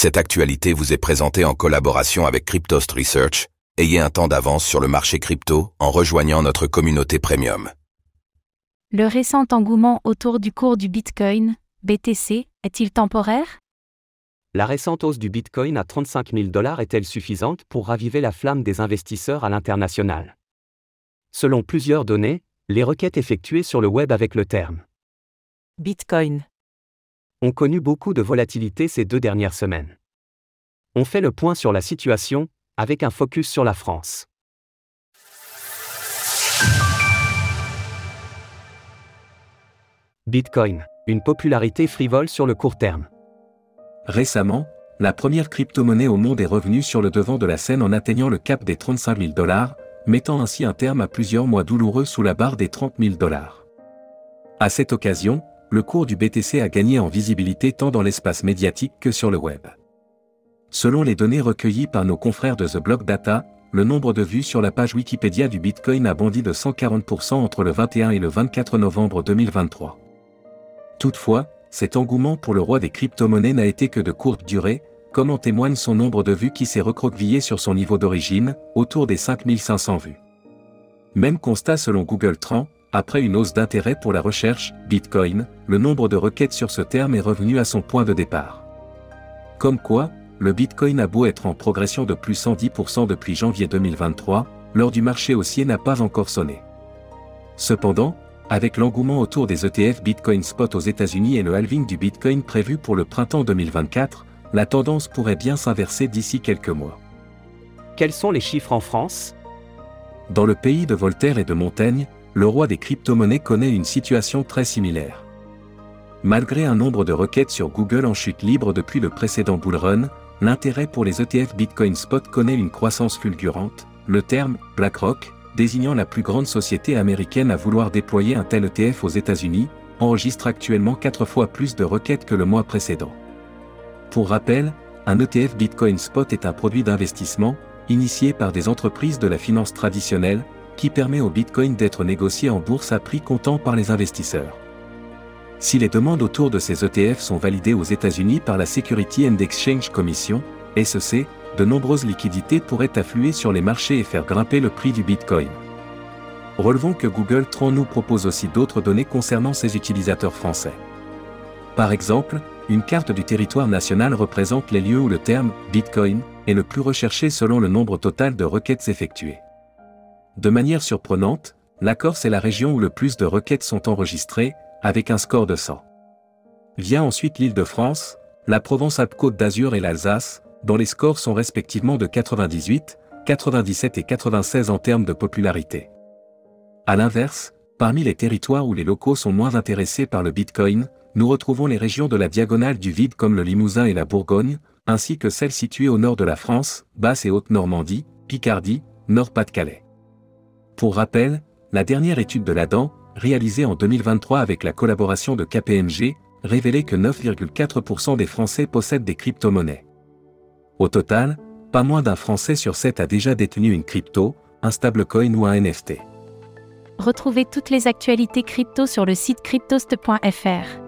Cette actualité vous est présentée en collaboration avec Cryptost Research. Ayez un temps d'avance sur le marché crypto en rejoignant notre communauté premium. Le récent engouement autour du cours du Bitcoin, BTC, est-il temporaire? La récente hausse du Bitcoin à 35 000 dollars est-elle suffisante pour raviver la flamme des investisseurs à l'international? Selon plusieurs données, les requêtes effectuées sur le web avec le terme Bitcoin ont connu beaucoup de volatilité ces deux dernières semaines. On fait le point sur la situation, avec un focus sur la France. Bitcoin, une popularité frivole sur le court terme. Récemment, la première crypto-monnaie au monde est revenue sur le devant de la scène en atteignant le cap des 35 000 dollars, mettant ainsi un terme à plusieurs mois douloureux sous la barre des 30 000 dollars. À cette occasion, le cours du BTC a gagné en visibilité tant dans l'espace médiatique que sur le web. Selon les données recueillies par nos confrères de The Block Data, le nombre de vues sur la page Wikipédia du Bitcoin a bondi de 140% entre le 21 et le 24 novembre 2023. Toutefois, cet engouement pour le roi des crypto-monnaies n'a été que de courte durée, comme en témoigne son nombre de vues qui s'est recroquevillé sur son niveau d'origine, autour des 5500 vues. Même constat selon Google Trends, après une hausse d'intérêt pour la recherche, Bitcoin, le nombre de requêtes sur ce terme est revenu à son point de départ. Comme quoi, le Bitcoin a beau être en progression de plus 110% depuis janvier 2023, l'heure du marché haussier n'a pas encore sonné. Cependant, avec l'engouement autour des ETF Bitcoin Spot aux États-Unis et le halving du Bitcoin prévu pour le printemps 2024, la tendance pourrait bien s'inverser d'ici quelques mois. Quels sont les chiffres en France? Dans le pays de Voltaire et de Montaigne, le roi des crypto-monnaies connaît une situation très similaire. Malgré un nombre de requêtes sur Google en chute libre depuis le précédent bull run, l'intérêt pour les ETF Bitcoin Spot connaît une croissance fulgurante, le terme BlackRock, désignant la plus grande société américaine à vouloir déployer un tel ETF aux États-Unis, enregistre actuellement 4 fois plus de requêtes que le mois précédent. Pour rappel, un ETF Bitcoin Spot est un produit d'investissement, initié par des entreprises de la finance traditionnelle, qui permet au Bitcoin d'être négocié en bourse à prix comptant par les investisseurs. Si les demandes autour de ces ETF sont validées aux États-Unis par la Security and Exchange Commission, SEC, de nombreuses liquidités pourraient affluer sur les marchés et faire grimper le prix du Bitcoin. Relevons que Google Trend nous propose aussi d'autres données concernant ses utilisateurs français. Par exemple, une carte du territoire national représente les lieux où le terme Bitcoin est le plus recherché selon le nombre total de requêtes effectuées. De manière surprenante, la Corse est la région où le plus de requêtes sont enregistrées, avec un score de 100. Vient ensuite l'île de France, la Provence-Alpes-Côte d'Azur et l'Alsace, dont les scores sont respectivement de 98, 97 et 96 en termes de popularité. A l'inverse, parmi les territoires où les locaux sont moins intéressés par le Bitcoin, nous retrouvons les régions de la diagonale du vide comme le Limousin et la Bourgogne, ainsi que celles situées au nord de la France, Basse et Haute-Normandie, Picardie, Nord-Pas-de-Calais. Pour rappel, la dernière étude de l'ADAN, réalisée en 2023 avec la collaboration de KPMG, révélait que 9,4% des Français possèdent des crypto-monnaies. Au total, pas moins d'un Français sur 7 a déjà détenu une crypto, un stablecoin ou un NFT. Retrouvez toutes les actualités crypto sur le site cryptost.fr.